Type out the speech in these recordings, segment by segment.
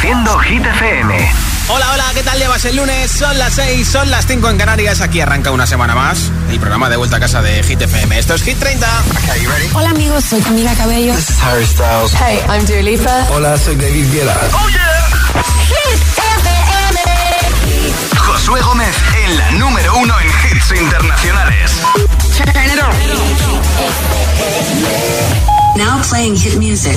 Produciendo Hit FM. Hola, hola, ¿qué tal llevas el lunes? Son las 6, son las 5 en Canarias. Aquí arranca una semana más el programa de vuelta a casa de Hit FM. Esto es Hit 30. Hola, amigos, soy Camila Cabello. This is Harry Styles. Hey, I'm Dua Hola, soy David Guetta. Oh, yeah. Hit FM. Josué Gómez en la número uno en hits internacionales. Turn it on. Now playing hit music.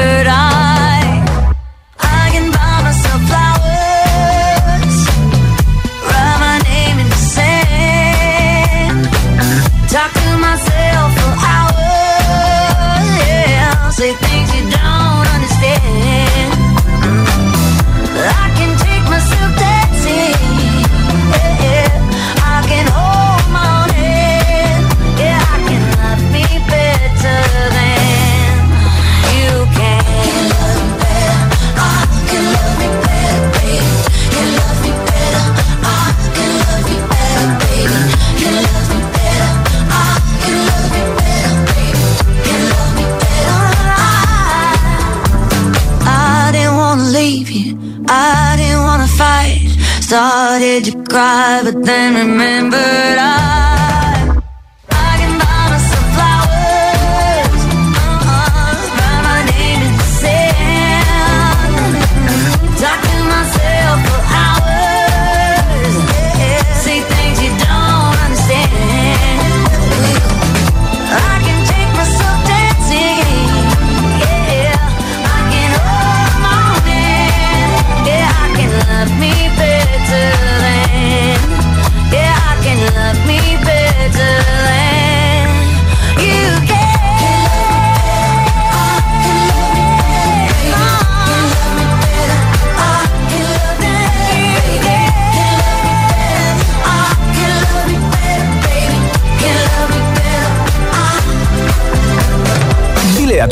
but then remember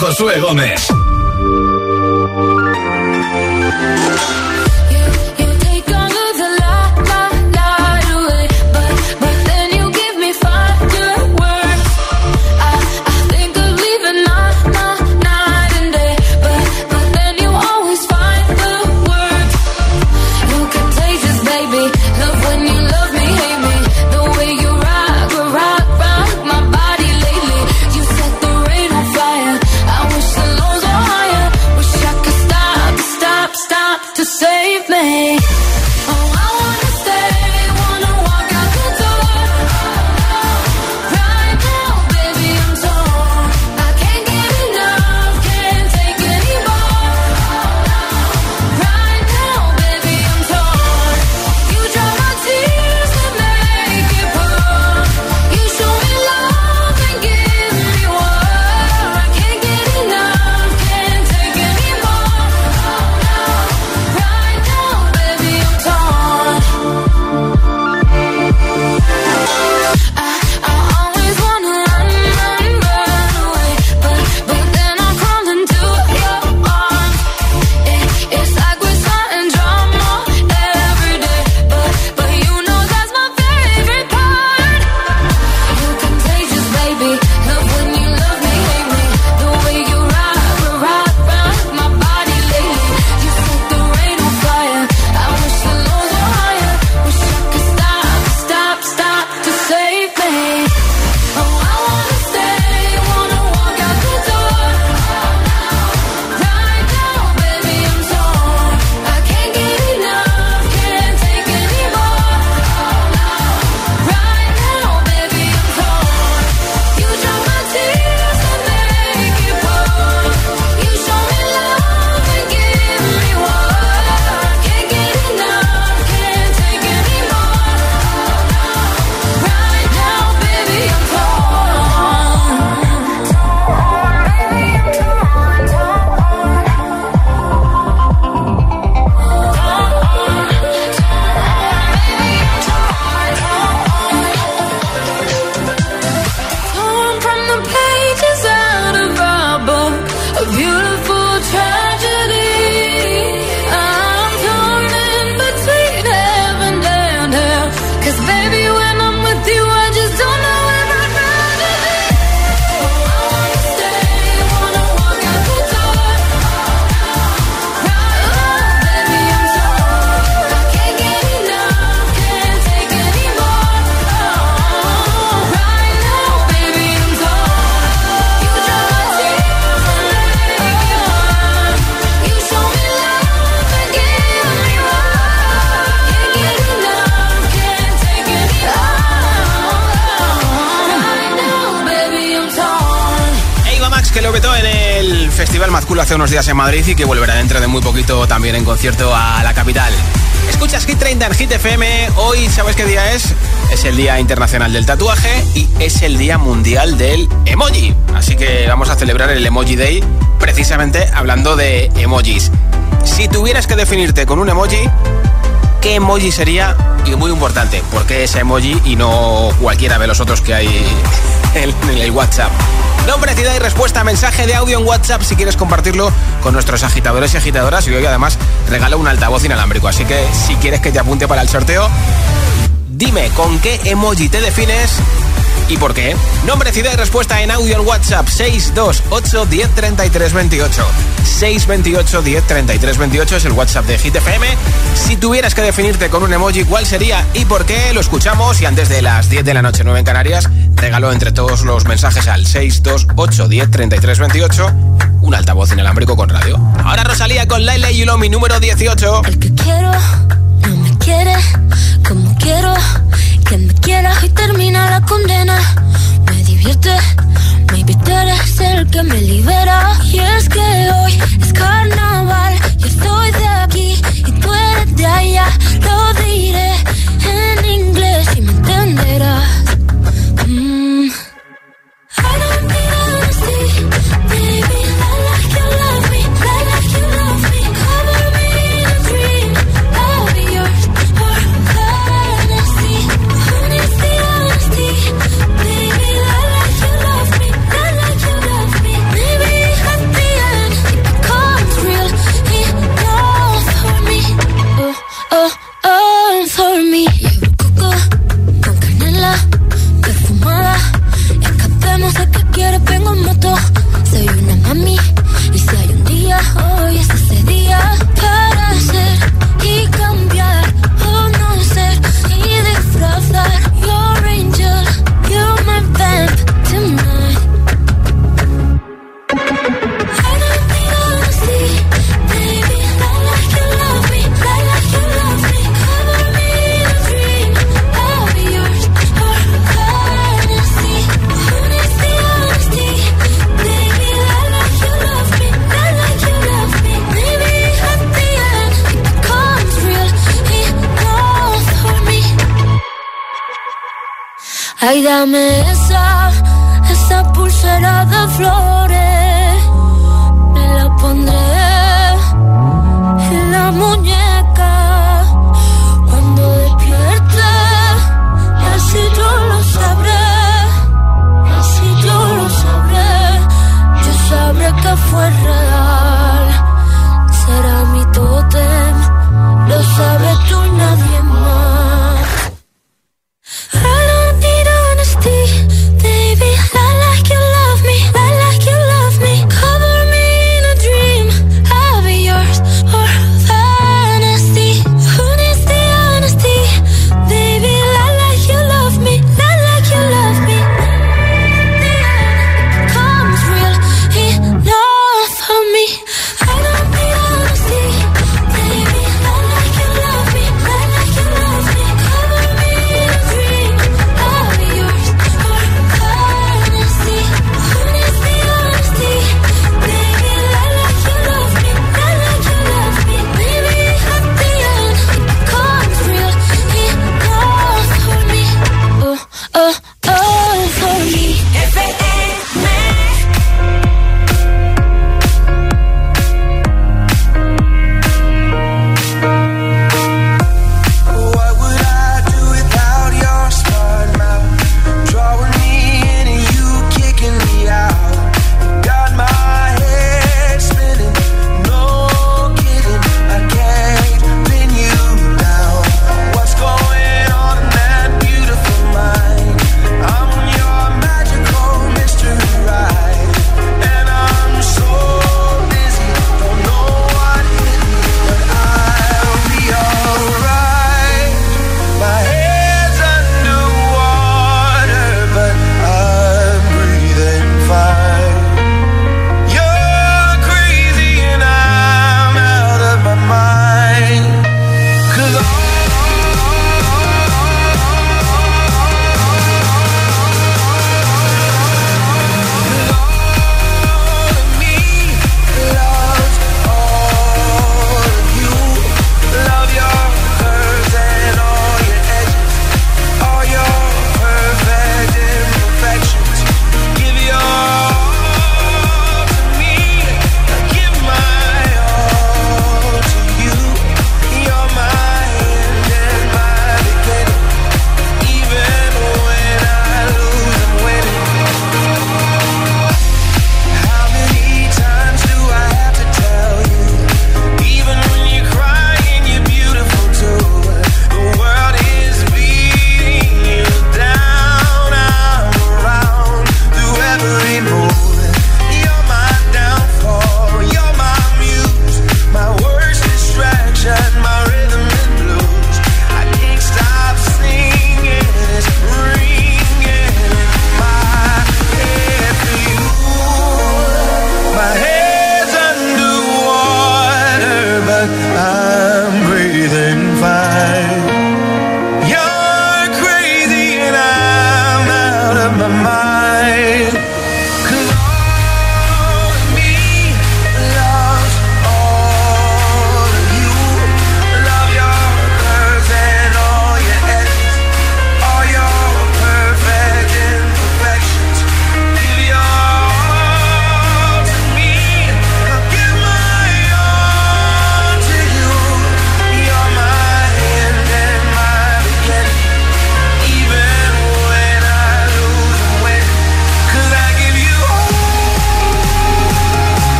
Josué Gómez. Hace unos días en Madrid y que volverá dentro de muy poquito también en concierto a la capital. Escuchas Hit 30 en Hit FM. Hoy, ¿sabes qué día es? Es el Día Internacional del Tatuaje y es el Día Mundial del Emoji. Así que vamos a celebrar el Emoji Day precisamente hablando de emojis. Si tuvieras que definirte con un emoji, ¿qué emoji sería? Y muy importante, ¿por qué ese emoji y no cualquiera de los otros que hay en el WhatsApp? Nombre, ciudad y respuesta, mensaje de audio en WhatsApp si quieres compartirlo con nuestros agitadores y agitadoras. Y hoy además regalo un altavoz inalámbrico. Así que si quieres que te apunte para el sorteo, dime con qué emoji te defines ¿Y por qué? Nombre, ciudad y respuesta en audio en WhatsApp 628 103328 628 103328 es el WhatsApp de Hit FM. Si tuvieras que definirte con un emoji, ¿cuál sería y por qué? Lo escuchamos y antes de las 10 de la noche, 9 en Canarias, regalo entre todos los mensajes al 628 103328 un altavoz inalámbrico con radio. Ahora Rosalía con Laila y mi número 18. El que quiero no me quiere como quiero que me quieras y termina la condena. Me divierte, maybe tú eres el que me libera. Y es que hoy es carnaval, yo estoy de aquí y tú eres de allá. Lo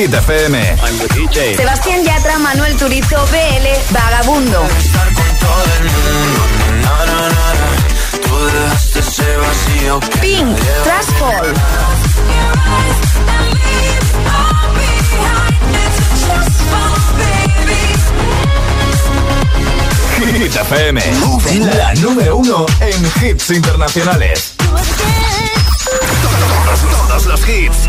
Hit FM. Sebastián Yatra, Manuel Turizo, BL, Vagabundo. Pink, Trashfall. Hit FM, la número uno en hits internacionales. Todos, los hits.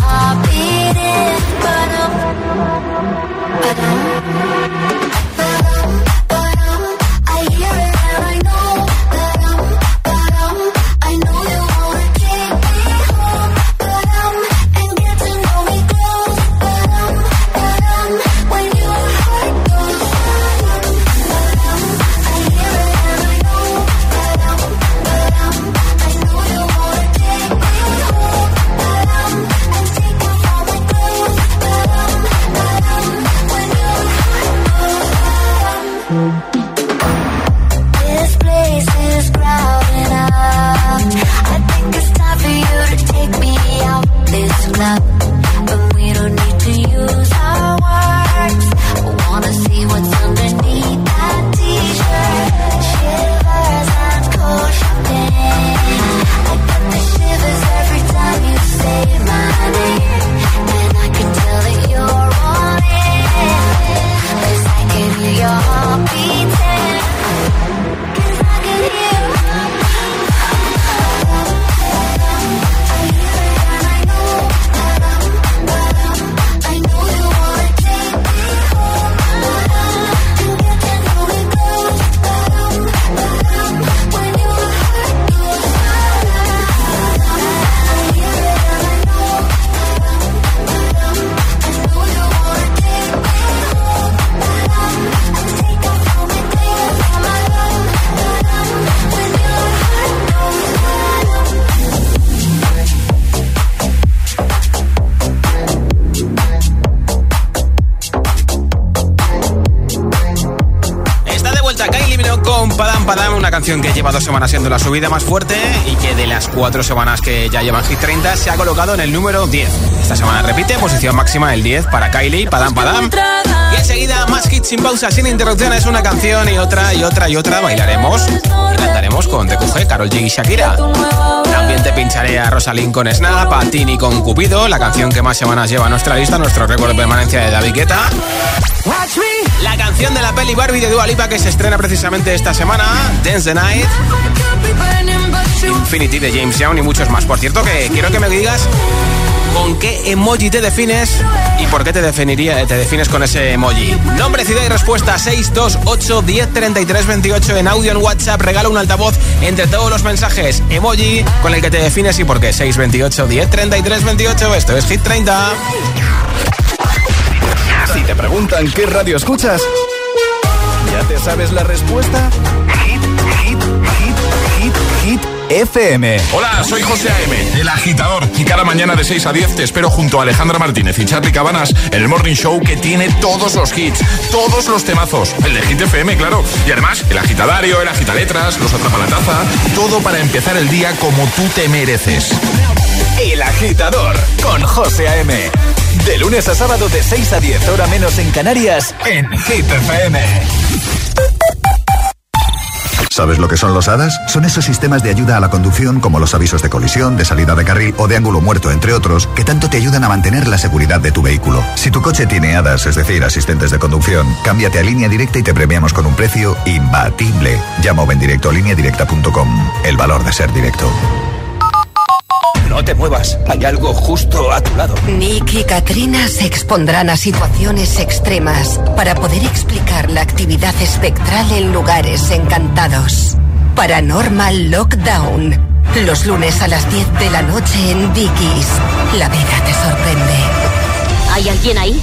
heart beating. Que lleva dos semanas siendo la subida más fuerte y que de las cuatro semanas que ya llevan Hit 30 se ha colocado en el número 10. Esta semana repite posición máxima el 10 para Kylie, Padam Padam. Y enseguida más hits sin pausa, sin interrupciones, una canción y otra y otra y otra. Bailaremos y cantaremos con TQG, Carol G y Shakira. También te pincharé a Rosalind con Snap, a Tini con Cupido, la canción que más semanas lleva a nuestra lista, nuestro récord de permanencia de David Guetta. La canción de la peli Barbie de Dua Lipa que se estrena precisamente esta semana, Dance the Night, Infinity de James Young y muchos más. Por cierto, que quiero que me digas ¿Con qué emoji te defines y por qué te definiría, te defines con ese emoji? Nombre, ciudad y respuesta 628 10 33 28 en audio en WhatsApp. Regala un altavoz entre todos los mensajes. Emoji con el que te defines y por qué. 628 10 33 28. Esto es Hit 30. Si te preguntan qué radio escuchas, ¿ya te sabes la respuesta? Hit, hit, hit, hit, hit. FM. Hola, soy José A.M., el agitador. Y cada mañana de 6 a 10 te espero junto a Alejandra Martínez y Charlie Cabanas en el Morning Show que tiene todos los hits, todos los temazos. El de Hit FM, claro. Y además, el agitadario, el agitaletras, los atrapalataza. Todo para empezar el día como tú te mereces. El agitador con José A.M. De lunes a sábado de 6 a 10, hora menos en Canarias, en Hit FM. ¿Sabes lo que son los HADAS? Son esos sistemas de ayuda a la conducción como los avisos de colisión, de salida de carril o de ángulo muerto, entre otros, que tanto te ayudan a mantener la seguridad de tu vehículo. Si tu coche tiene HADAS, es decir, asistentes de conducción, cámbiate a línea directa y te premiamos con un precio imbatible. Llama o en directo a lineadirecta.com. El valor de ser directo. No te muevas, hay algo justo a tu lado. Nick y Katrina se expondrán a situaciones extremas para poder explicar la actividad espectral en lugares encantados. Paranormal Lockdown. Los lunes a las 10 de la noche en Dickies. La vida te sorprende. ¿Hay alguien ahí?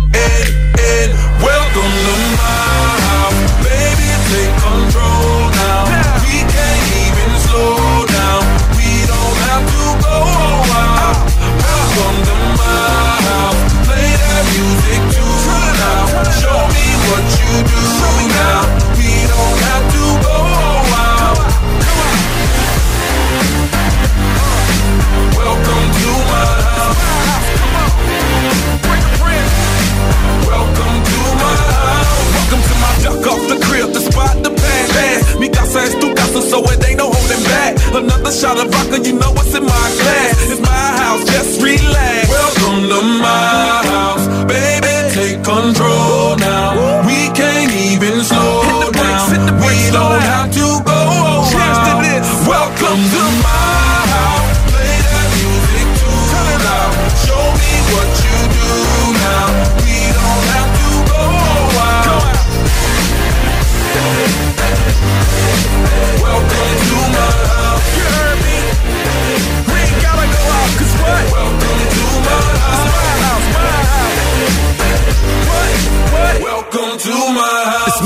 Baby, take control now. We can't even slow down. We don't have to go play that music loud. Show me what you do now. Casa es tu casa, so it ain't no holding back. Another shot of vodka, you know what's in my glass. It's my house, just relax. Welcome to my house, baby, take control now. We can't even slow down. we don't have to go out. Welcome to my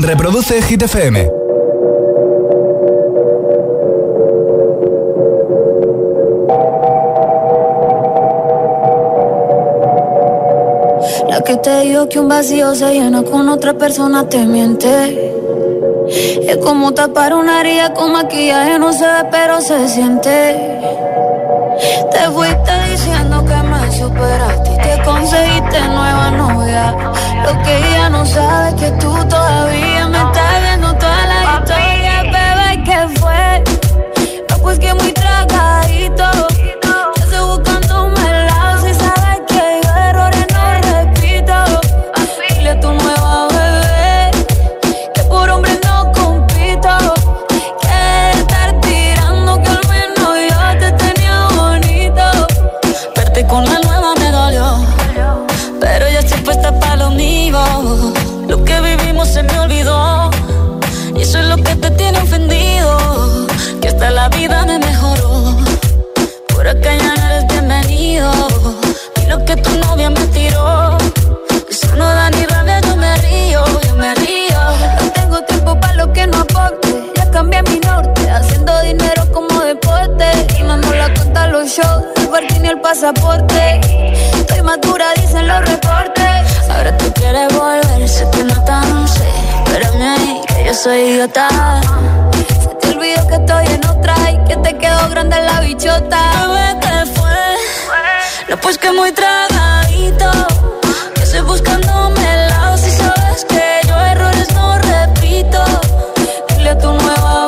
Reproduce Hit. La que te dijo que un vacío se llena con otra persona te miente. Es como tapar una herida con maquillaje, no se ve, pero se siente. Te fuiste diciendo que me superaste y que conseguiste nueva novia. Lo que ella no sabe es que tú todavía se me olvidó. Y eso es lo que te tiene ofendido. Que hasta la vida me mejoró. Por acá ya no eres bienvenido. Y lo que tu novia me tiró. Eso no da ni rabia, yo me río, yo me río. No tengo tiempo para lo que no aporte. Ya cambié mi norte, haciendo dinero como deporte. Y nos la cuenta los shows, el parking y el pasaporte. Estoy madura, dicen los reportes. Ahora tú quieres volver, se te nota, no sé. Espérame ahí, que yo soy idiota. Se te olvidó que estoy en otra y que te quedó grande la bichota. Bebé, ¿qué fue? No, pues que muy tragadito. Que estoy buscándome el lado si sabes que yo errores no repito. Dile a tu nueva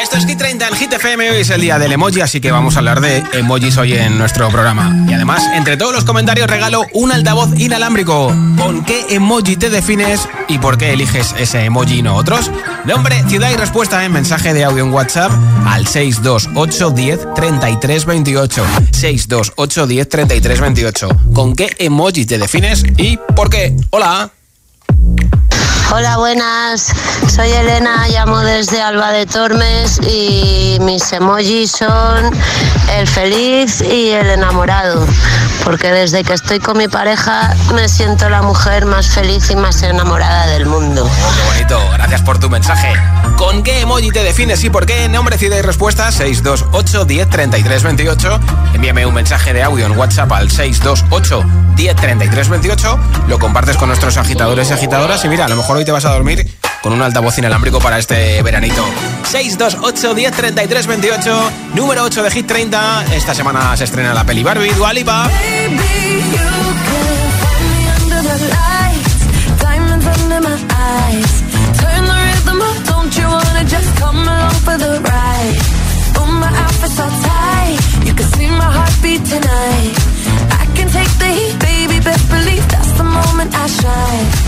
Esto es Hit 30 en Hit FM. Hoy es el día del emoji, así que vamos a hablar de emojis hoy en nuestro programa. Y además, entre todos los comentarios regalo un altavoz inalámbrico. ¿Con qué emoji te defines y por qué eliges ese emoji y no otros? Nombre, ciudad y respuesta en mensaje de audio en WhatsApp al 628 10 33 28. 628 10 33 28. ¿Con qué emoji te defines y por qué? Hola. Hola, buenas. Soy Elena, llamo desde Alba de Tormes y mis emojis son el feliz y el enamorado. Porque desde que estoy con mi pareja me siento la mujer más feliz y más enamorada del mundo. Oh, qué bonito. Gracias por tu mensaje. ¿Con qué emoji te defines y por qué? Nombre, ciudad y respuesta 628 10 33 28. Envíame un mensaje de audio en WhatsApp al 628 10 33 28. Lo compartes con nuestros agitadores y agitadoras y mira, a lo mejor hoy te vas a dormir con un altavoz inalámbrico para este veranito. 628 10 33 28. Número 8 de Hit 30. Esta semana se estrena la peli Barbie, Dualipa. Tonight. I can take the heat, baby. Best that's the moment I shine.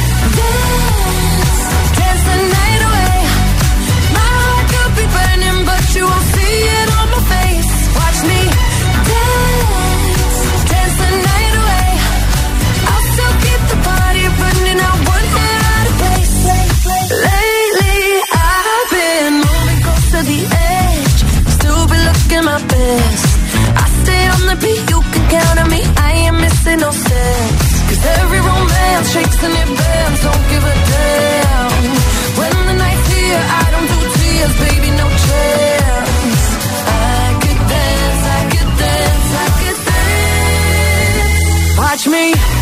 shakes and it. Don't give a damn. When the night's here, I don't do tears, baby, no chance. I dance, I dance, I dance. Watch me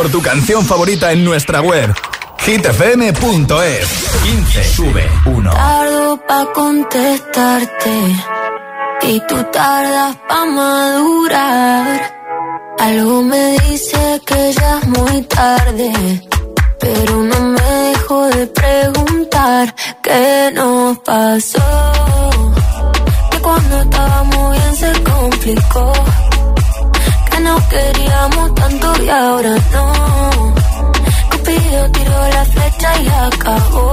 por tu canción favorita en nuestra web hitfm.es 15 sube 1 Tardo pa' contestarte y tú tardas pa' madurar. Algo me dice que ya es muy tarde, pero no me dejo de preguntar qué nos pasó. Que cuando estábamos bien se complicó, que no queríamos tanto y ahora no. Cupido tiró la flecha y acabó.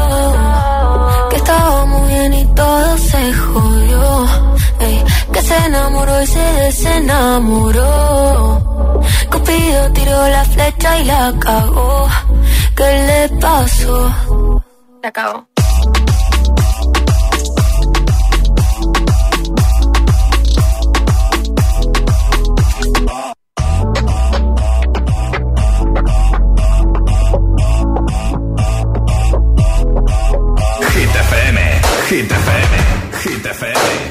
Se enamoró y se desenamoró. Cupido tiró la flecha y la cagó. ¿Qué le pasó? La cagó. Hit FM, Hit FM, Hit FM, Hit FM.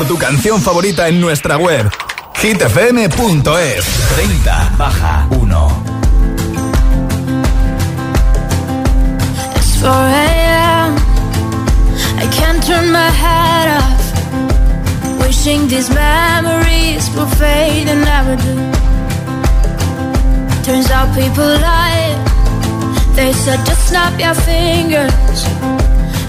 Por tu canción favorita en nuestra web hitfm.es 30 baja 1 It's 4 a.m. I can't turn my head off. Wishing these memories will fade and never do. Turns out people lie. They said just snap your fingers.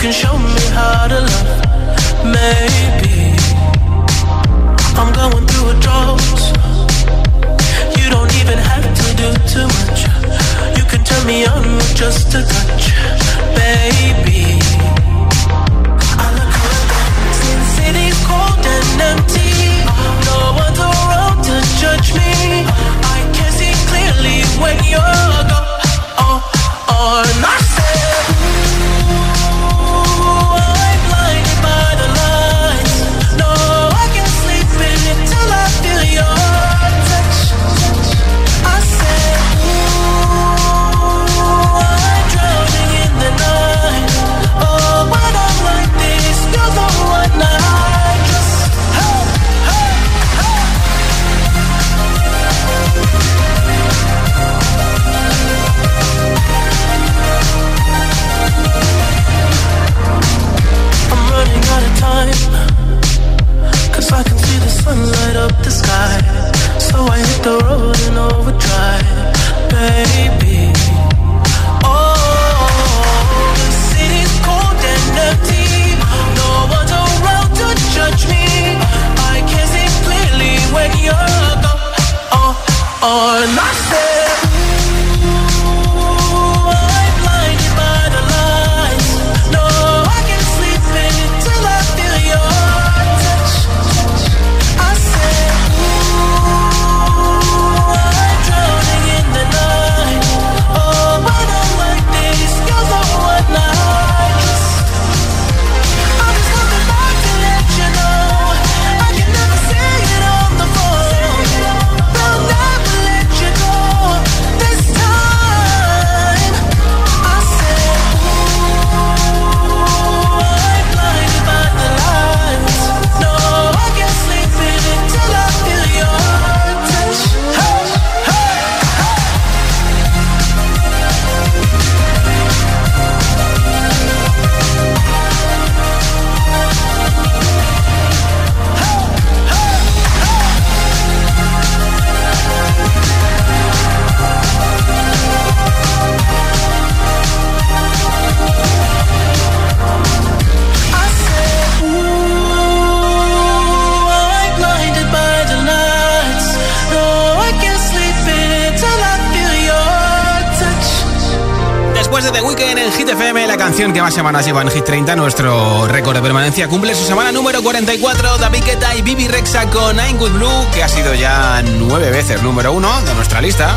can show me how to love, maybe I'm going through a drought. Semanas lleva en Hit 30, nuestro récord de permanencia, cumple su semana número 44. David Guetta y Bibi Rexa con Nine Good Blue, que ha sido ya nueve veces número uno de nuestra lista.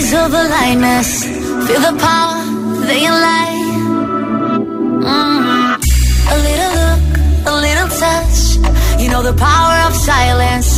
eyes of the lioness. Feel the power, they lie. Mm. A little look, a little touch. You know the power of silence.